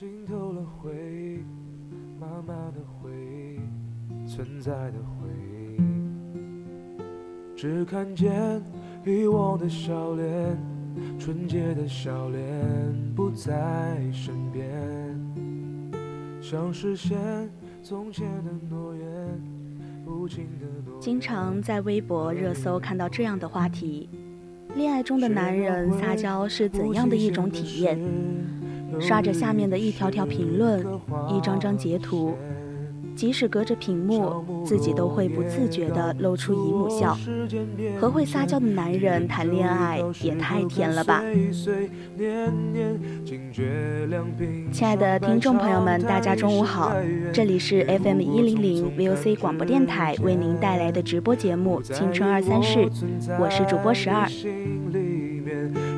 浸透了回忆，妈妈的回忆，存在的回忆。只看见遗忘的笑脸，纯洁的笑脸不在身边。想实现从前的诺言，不经的诺言。经常在微博热搜看到这样的话题：恋爱中的男人撒娇是怎样的一种体验？刷着下面的一条条评论，一张张截图，即使隔着屏幕，自己都会不自觉地露出姨母笑。和会撒娇的男人谈恋爱也太甜了吧！亲爱的听众朋友们，大家中午好，这里是 FM 一零零 VOC 广播电台为您带来的直播节目《青春二三事》，我是主播十二。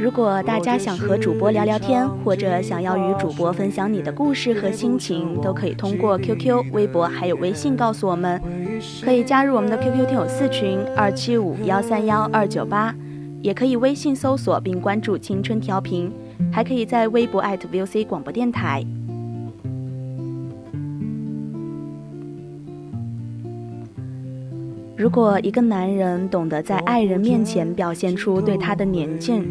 如果大家想和主播聊聊天，或者想要与主播分享你的故事和心情，都可以通过 QQ、微博还有微信告诉我们。可以加入我们的 QQ 听友四群二七五幺三幺二九八，也可以微信搜索并关注青春调频，还可以在微博 @VOC 广播电台。如果一个男人懂得在爱人面前表现出对他的黏敬，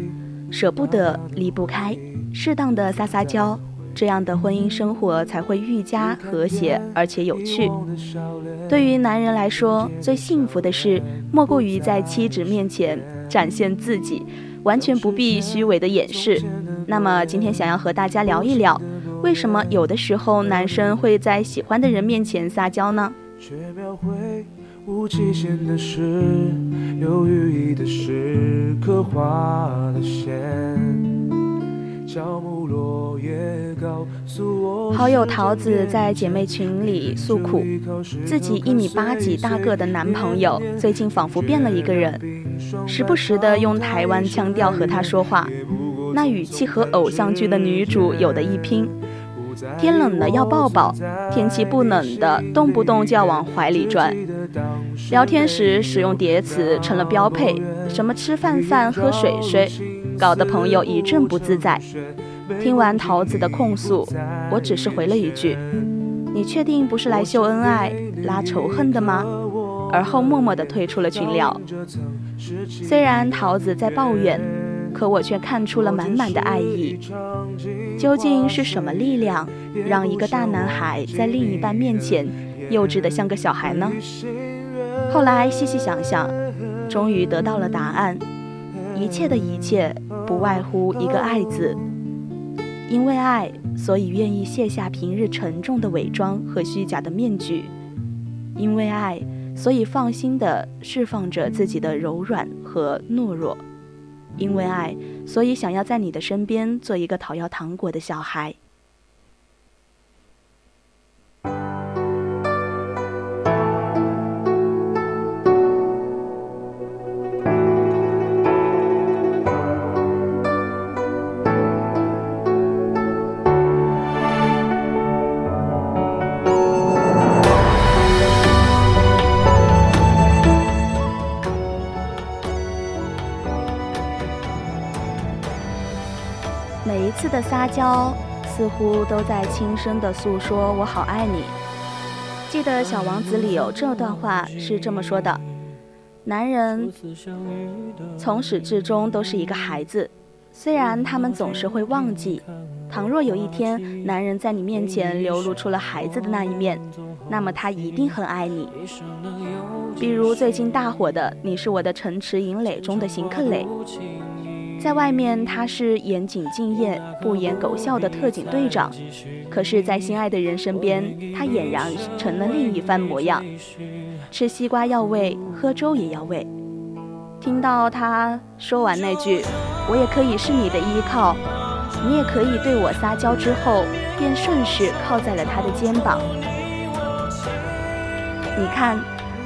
舍不得，离不开，适当的撒撒娇，这样的婚姻生活才会愈加和谐而且有趣。对于男人来说，最幸福的事莫过于在妻子面前展现自己，完全不必虚伪的掩饰。那么今天想要和大家聊一聊，为什么有的时候男生会在喜欢的人面前撒娇呢？无期限的事，有寓意的事，刻画的线。好友桃子在姐妹群里诉苦，自己一米八几大个的男朋友最近仿佛变了一个人，时不时的用台湾腔调和她说话，那语气和偶像剧的女主有的一拼。天冷了要抱抱，天气不冷的动不动就要往怀里钻。聊天时使用叠词成了标配，什么吃饭饭喝水水，搞得朋友一阵不自在。听完桃子的控诉，我只是回了一句：“你确定不是来秀恩爱、拉仇恨的吗？”而后默默地退出了群聊。虽然桃子在抱怨。可我却看出了满满的爱意。究竟是什么力量，让一个大男孩在另一半面前幼稚的像个小孩呢？后来细细想想，终于得到了答案。一切的一切，不外乎一个“爱”字。因为爱，所以愿意卸下平日沉重的伪装和虚假的面具；因为爱，所以放心的释放着自己的柔软和懦弱。因为爱，所以想要在你的身边做一个讨要糖果的小孩。的撒娇，似乎都在轻声的诉说“我好爱你”。记得《小王子》里有这段话是这么说的：“男人从始至终都是一个孩子，虽然他们总是会忘记，倘若有一天男人在你面前流露出了孩子的那一面，那么他一定很爱你。比如最近大火的《你是我的城池营垒》中的邢克磊，在外面他是严谨敬业、不言狗笑的特警队长，可是，在心爱的人身边，他俨然成了另一番模样。吃西瓜要喂，喝粥也要喂。听到他说完那句“我也可以是你的依靠，你也可以对我撒娇”之后，便顺势靠在了他的肩膀。你看，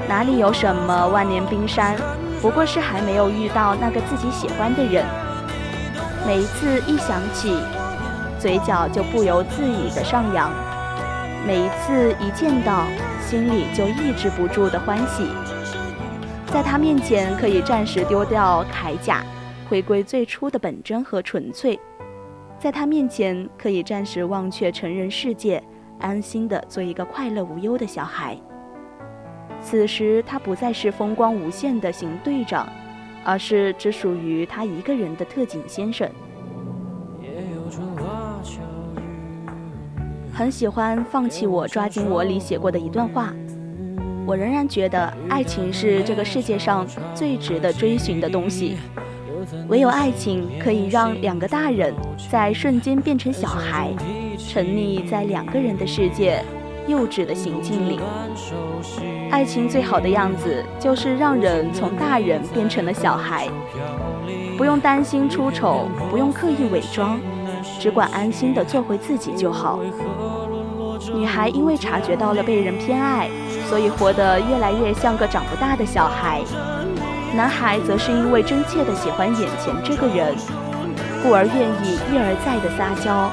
哪里有什么万年冰山，不过是还没有遇到那个自己喜欢的人。每一次一想起，嘴角就不由自主的上扬；每一次一见到，心里就抑制不住的欢喜。在他面前，可以暂时丢掉铠甲，回归最初的本真和纯粹；在他面前，可以暂时忘却成人世界，安心的做一个快乐无忧的小孩。此时，他不再是风光无限的邢队长，而是只属于他一个人的特警先生。很喜欢《放弃我，抓紧我》里写过的一段话。我仍然觉得，爱情是这个世界上最值得追寻的东西。唯有爱情可以让两个大人在瞬间变成小孩，沉溺在两个人的世界幼稚的行径里。爱情最好的样子，就是让人从大人变成了小孩，不用担心出丑，不用刻意伪装，只管安心的做回自己就好。女孩因为察觉到了被人偏爱。所以活得越来越像个长不大的小孩，男孩则是因为真切的喜欢眼前这个人，故而愿意一而再的撒娇，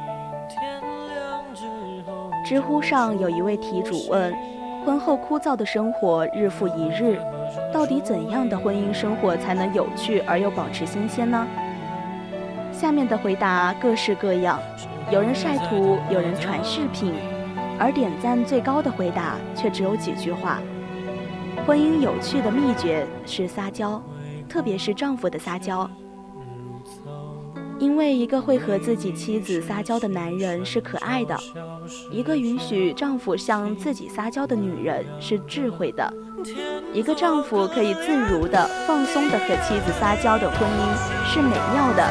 知乎上有一位题主问：婚后枯燥的生活日复一日，到底怎样的婚姻生活才能有趣而又保持新鲜呢？下面的回答各式各样，有人晒图，有人传视频，而点赞最高的回答却只有几句话：婚姻有趣的秘诀是撒娇，特别是丈夫的撒娇。因为一个会和自己妻子撒娇的男人是可爱的，一个允许丈夫向自己撒娇的女人是智慧的，一个丈夫可以自如的、放松的和妻子撒娇的婚姻是美妙的。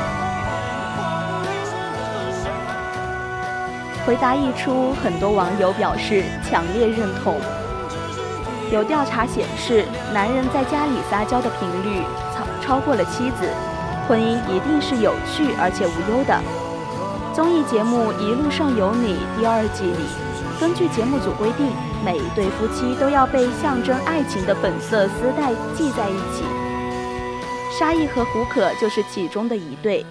回答一出，很多网友表示强烈认同。有调查显示，男人在家里撒娇的频率超超过了妻子。婚姻一定是有趣而且无忧的。综艺节目《一路上有你》第二季里，根据节目组规定，每一对夫妻都要被象征爱情的粉色丝带系在一起。沙溢和胡可就是其中的一对。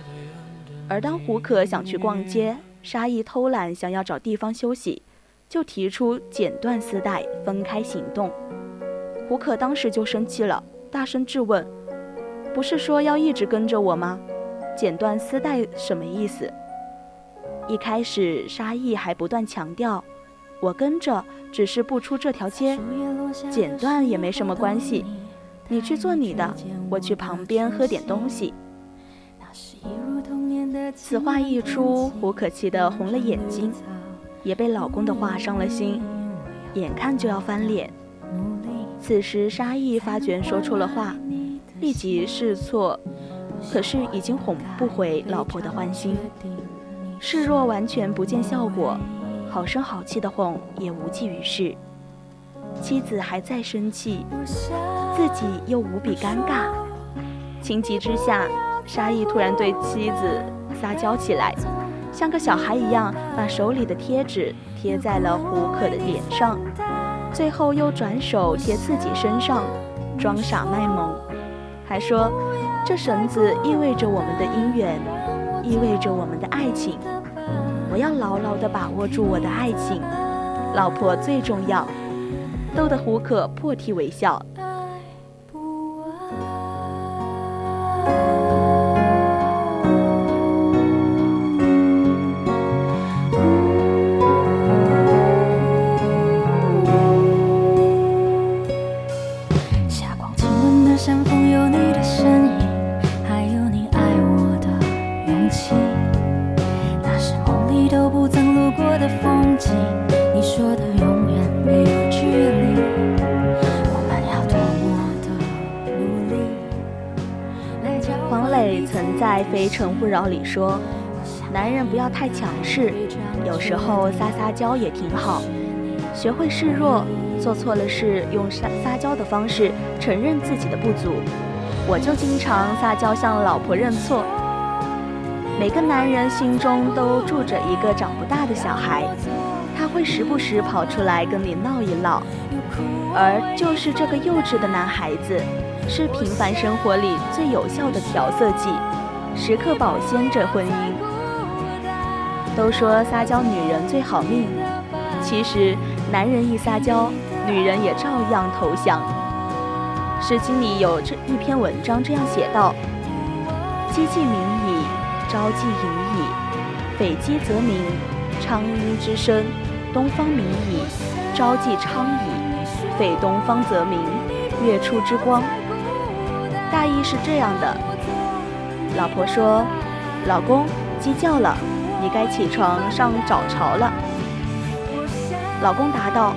而当胡可想去逛街，沙溢偷懒想要找地方休息，就提出剪断丝带，分开行动。胡可当时就生气了，大声质问。不是说要一直跟着我吗？剪断丝带什么意思？一开始沙溢还不断强调，我跟着只是不出这条街，剪断也没什么关系。你去做你的，我去旁边喝点东西。此话一出，胡可气得红了眼睛，也被老公的话伤了心，眼看就要翻脸。此时沙溢发觉说出了话。立即试错，可是已经哄不回老婆的欢心。示弱完全不见效果，好声好气的哄也无济于事。妻子还在生气，自己又无比尴尬。情急之下，沙溢突然对妻子撒娇起来，像个小孩一样，把手里的贴纸贴在了胡可的脸上，最后又转手贴自己身上，装傻卖萌。还说，这绳子意味着我们的姻缘，意味着我们的爱情。我要牢牢地把握住我的爱情，老婆最重要。逗得胡可破涕为笑。非诚勿扰》里说，男人不要太强势，有时候撒撒娇也挺好。学会示弱，做错了事用撒撒娇的方式承认自己的不足。我就经常撒娇向老婆认错。每个男人心中都住着一个长不大的小孩，他会时不时跑出来跟你闹一闹，而就是这个幼稚的男孩子，是平凡生活里最有效的调色剂。时刻保鲜着婚姻。都说撒娇女人最好命，其实男人一撒娇，女人也照样投降。《诗经》里有这一篇文章这样写道：“鸡既鸣矣，朝既盈矣。匪鸡则鸣，昌阴之声；东方明矣，朝既昌矣。匪东方则鸣，月出之光。”大意是这样的。老婆说：“老公，鸡叫了，你该起床上早朝了。”老公答道：“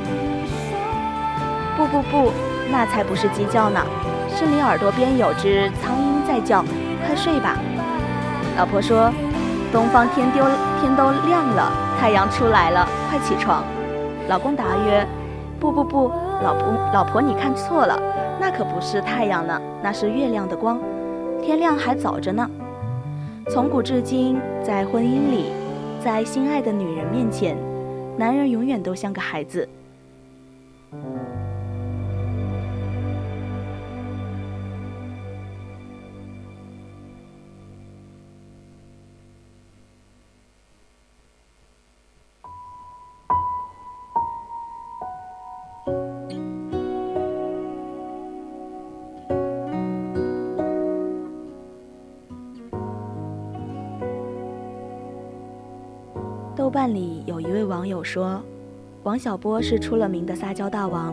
不不不，那才不是鸡叫呢，是你耳朵边有只苍蝇在叫，快睡吧。”老婆说：“东方天丢天都亮了，太阳出来了，快起床。”老公答曰：“不不不，老婆老婆你看错了，那可不是太阳呢，那是月亮的光。”天亮还早着呢。从古至今，在婚姻里，在心爱的女人面前，男人永远都像个孩子。豆瓣里有一位网友说，王小波是出了名的撒娇大王。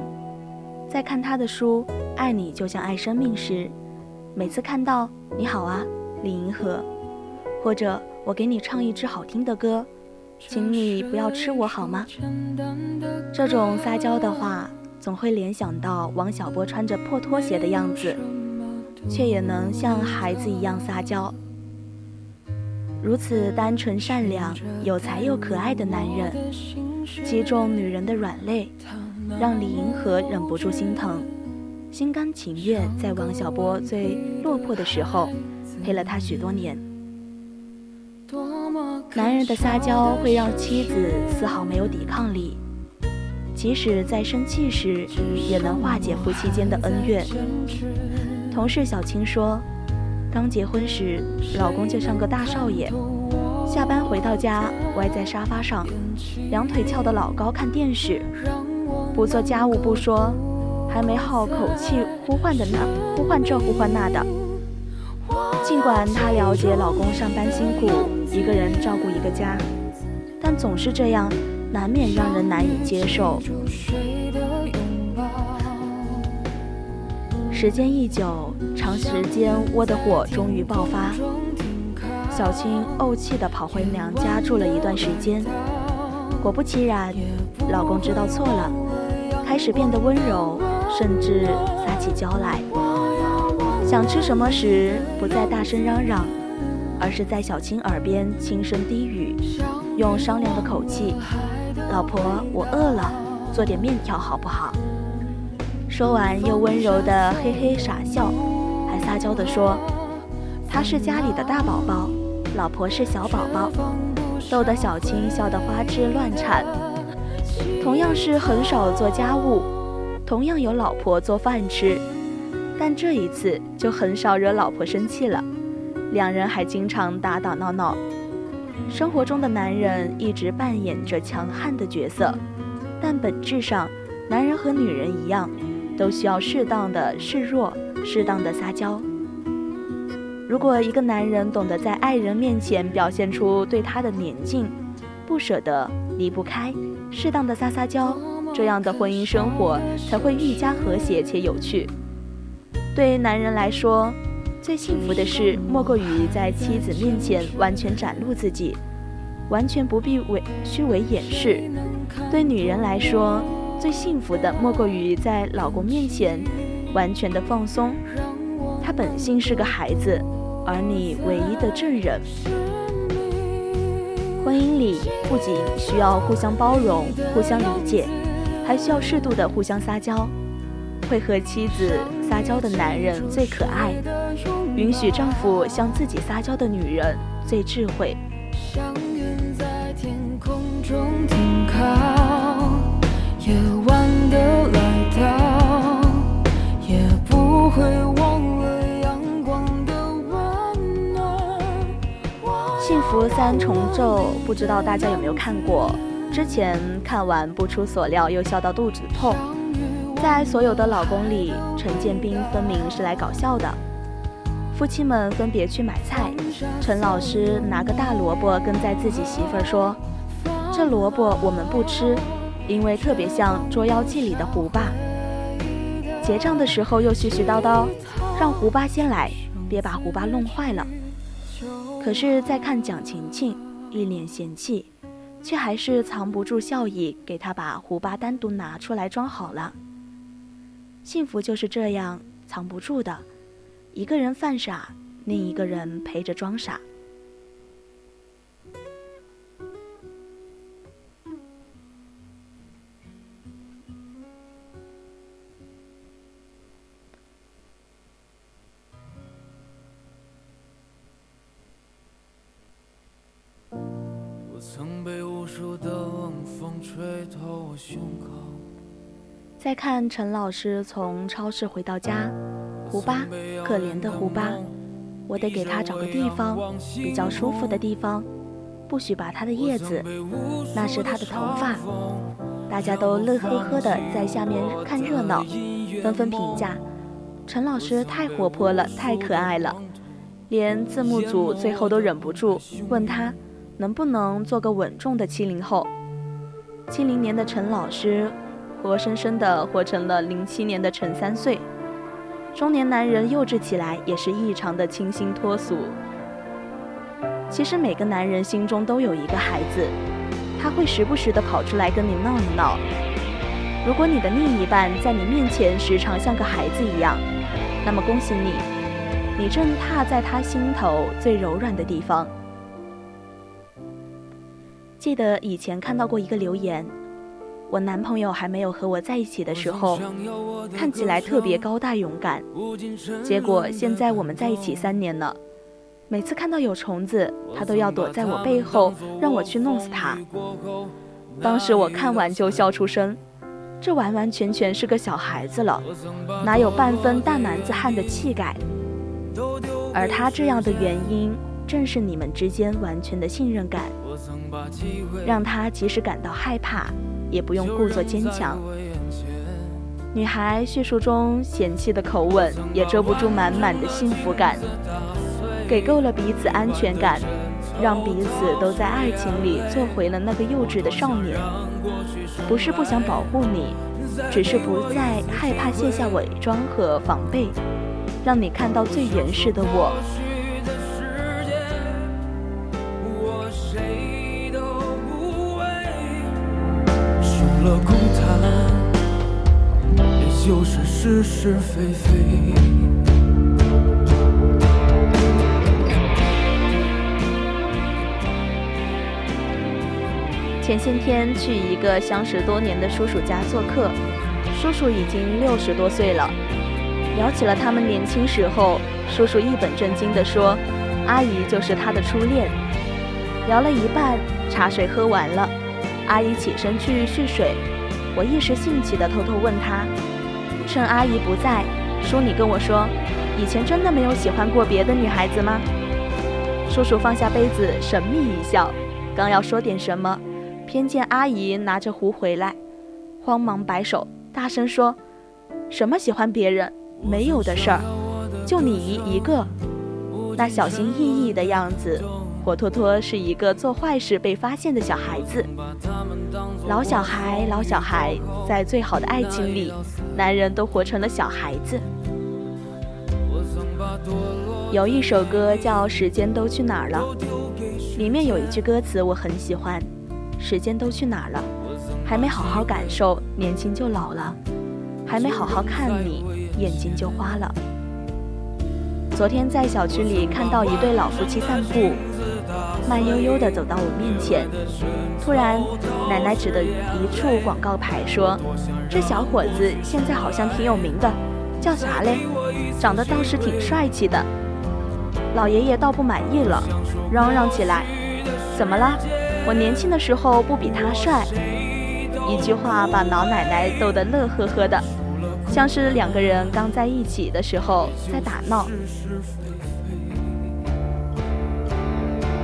在看他的书《爱你就像爱生命》时，每次看到“你好啊，李银河”，或者“我给你唱一支好听的歌，请你不要吃我好吗”，这种撒娇的话，总会联想到王小波穿着破拖鞋的样子，却也能像孩子一样撒娇。如此单纯善良、有才又可爱的男人，击中女人的软肋，让李银河忍不住心疼，心甘情愿在王小波最落魄的时候陪了他许多年。男人的撒娇会让妻子丝毫没有抵抗力，即使在生气时，也能化解夫妻间的恩怨。同事小青说。刚结婚时，老公就像个大少爷，下班回到家，歪在沙发上，两腿翘得老高看电视，不做家务不说，还没好口气呼唤的那呼唤这呼唤那的。尽管她了解老公上班辛苦，一个人照顾一个家，但总是这样，难免让人难以接受。时间一久，长时间窝的火终于爆发。小青怄气地跑回娘家住了一段时间。果不其然，老公知道错了，开始变得温柔，甚至撒起娇来。想吃什么时，不再大声嚷嚷，而是在小青耳边轻声低语，用商量的口气：“老婆，我饿了，做点面条好不好？”说完，又温柔的嘿嘿傻笑，还撒娇的说：“他是家里的大宝宝，老婆是小宝宝。”逗得小青笑得花枝乱颤。同样是很少做家务，同样有老婆做饭吃，但这一次就很少惹老婆生气了。两人还经常打打闹闹。生活中的男人一直扮演着强悍的角色，但本质上，男人和女人一样，都需要适当的示弱，适当的撒娇。如果一个男人懂得在爱人面前表现出对他的黏敬、不舍得、离不开，适当的撒撒娇，这样的婚姻生活才会愈加和谐且有趣。对男人来说，最幸福的事莫过于在妻子面前完全展露自己，完全不必伪虚伪掩饰；对女人来说，最幸福的莫过于在老公面前完全的放松。他本性是个孩子。而你唯一的证人。婚姻里不仅需要互相包容、互相理解，还需要适度的互相撒娇。会和妻子撒娇的男人最可爱，允许丈夫向自己撒娇的女人最智慧。像云在天空中停靠，夜晚的来到，也不会。《福三重奏》不知道大家有没有看过？之前看完不出所料，又笑到肚子痛。在所有的老公里，陈建斌分明是来搞笑的。夫妻们分别去买菜，陈老师拿个大萝卜跟在自己媳妇儿说：“这萝卜我们不吃，因为特别像《捉妖记》里的胡巴。”结账的时候又絮絮叨叨，让胡巴先来，别把胡巴弄坏了。可是再看蒋勤勤，一脸嫌弃，却还是藏不住笑意，给他把胡巴单独拿出来装好了。幸福就是这样藏不住的，一个人犯傻，另一个人陪着装傻。再看陈老师从超市回到家，胡巴，可怜的胡巴，我得给他找个地方，比较舒服的地方，不许拔他的叶子，那是他的头发。大家都乐呵呵的在下面看热闹，纷纷评价陈老师太活泼了，太可爱了，连字幕组最后都忍不住问他，能不能做个稳重的七零后？七零年的陈老师。活生生的活成了零七年的陈三岁，中年男人幼稚起来也是异常的清新脱俗。其实每个男人心中都有一个孩子，他会时不时的跑出来跟你闹一闹。如果你的另一半在你面前时常像个孩子一样，那么恭喜你，你正踏在他心头最柔软的地方。记得以前看到过一个留言。我男朋友还没有和我在一起的时候，看起来特别高大勇敢。结果现在我们在一起三年了，每次看到有虫子，他都要躲在我背后，让我去弄死他。当时我看完就笑出声，这完完全全是个小孩子了，哪有半分大男子汉的气概？而他这样的原因，正是你们之间完全的信任感，让他即使感到害怕。也不用故作坚强。女孩叙述中嫌弃的口吻，也遮不住满满的幸福感。给够了彼此安全感，让彼此都在爱情里做回了那个幼稚的少年。不是不想保护你，只是不再害怕卸下伪装和防备，让你看到最原始的我。了空谈，也就是是是非非。前些天去一个相识多年的叔叔家做客，叔叔已经六十多岁了。聊起了他们年轻时候，叔叔一本正经地说：“阿姨就是他的初恋。”聊了一半，茶水喝完了。阿姨起身去蓄水，我一时兴起的偷偷问她：“趁阿姨不在，叔你跟我说，以前真的没有喜欢过别的女孩子吗？”叔叔放下杯子，神秘一笑，刚要说点什么，偏见阿姨拿着壶回来，慌忙摆手，大声说：“什么喜欢别人？没有的事儿，就你一一个。”那小心翼翼的样子，活脱脱是一个做坏事被发现的小孩子。老小孩，老小孩，在最好的爱情里，男人都活成了小孩子。有一首歌叫《时间都去哪儿了》，里面有一句歌词我很喜欢：“时间都去哪儿了？还没好好感受，年轻就老了；还没好好看你，眼睛就花了。”昨天在小区里看到一对老夫妻散步，慢悠悠地走到我面前，突然，奶奶指着一处广告牌说：“这小伙子现在好像挺有名的，叫啥嘞？长得倒是挺帅气的。”老爷爷倒不满意了，嚷嚷起来：“怎么了？我年轻的时候不比他帅？”一句话把老奶奶逗得乐呵呵的。像是两个人刚在一起的时候在打闹。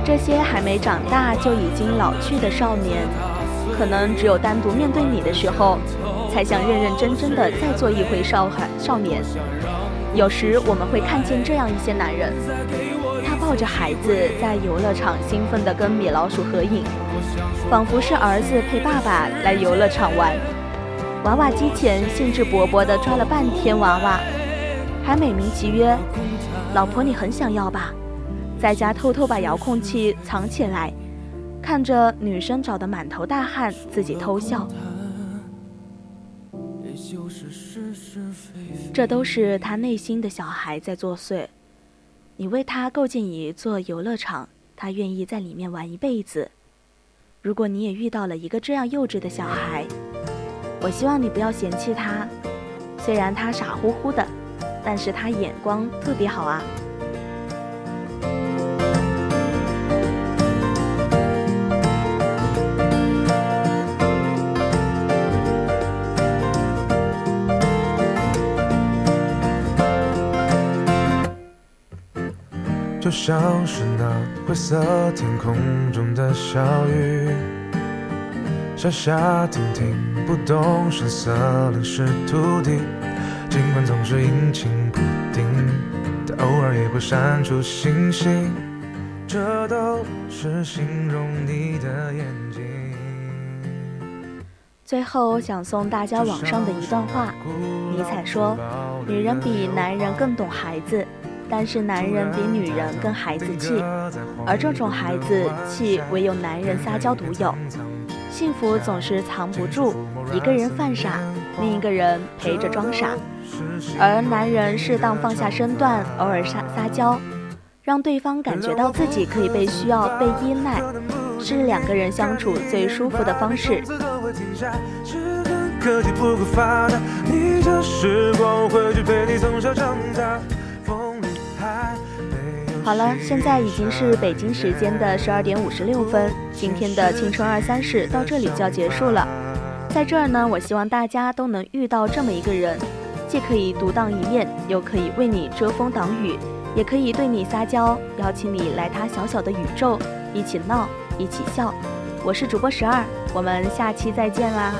这些还没长大就已经老去的少年，可能只有单独面对你的时候，才想认认真真的再做一回少孩少年。有时我们会看见这样一些男人，他抱着孩子在游乐场兴奋地跟米老鼠合影，仿佛是儿子陪爸爸来游乐场玩。娃娃机前兴致勃勃地抓了半天娃娃，还美名其曰：“老婆，你很想要吧？”在家偷偷把遥控器藏起来，看着女生找得满头大汗，自己偷笑。这都是他内心的小孩在作祟。你为他构建一座游乐场，他愿意在里面玩一辈子。如果你也遇到了一个这样幼稚的小孩，我希望你不要嫌弃他，虽然他傻乎乎的，但是他眼光特别好啊。就像是那灰色天空中的小雨。下下停停，不动声色淋湿土地。尽管总是阴晴不定，但偶尔也会闪出星星。这都是形容你的眼睛。最后想送大家网上的一段话：尼采说，女人比男人更懂孩子，但是男人比女人更孩子气，而这种孩子气唯有男人撒娇独有。幸福总是藏不住，一个人犯傻，另一个人陪着装傻，而男人适当放下身段，偶尔撒撒娇，让对方感觉到自己可以被需要、被依赖，是两个人相处最舒服的方式。好了，现在已经是北京时间的十二点五十六分，今天的青春二三事到这里就要结束了。在这儿呢，我希望大家都能遇到这么一个人，既可以独当一面，又可以为你遮风挡雨，也可以对你撒娇，邀请你来他小小的宇宙，一起闹，一起笑。我是主播十二，我们下期再见啦。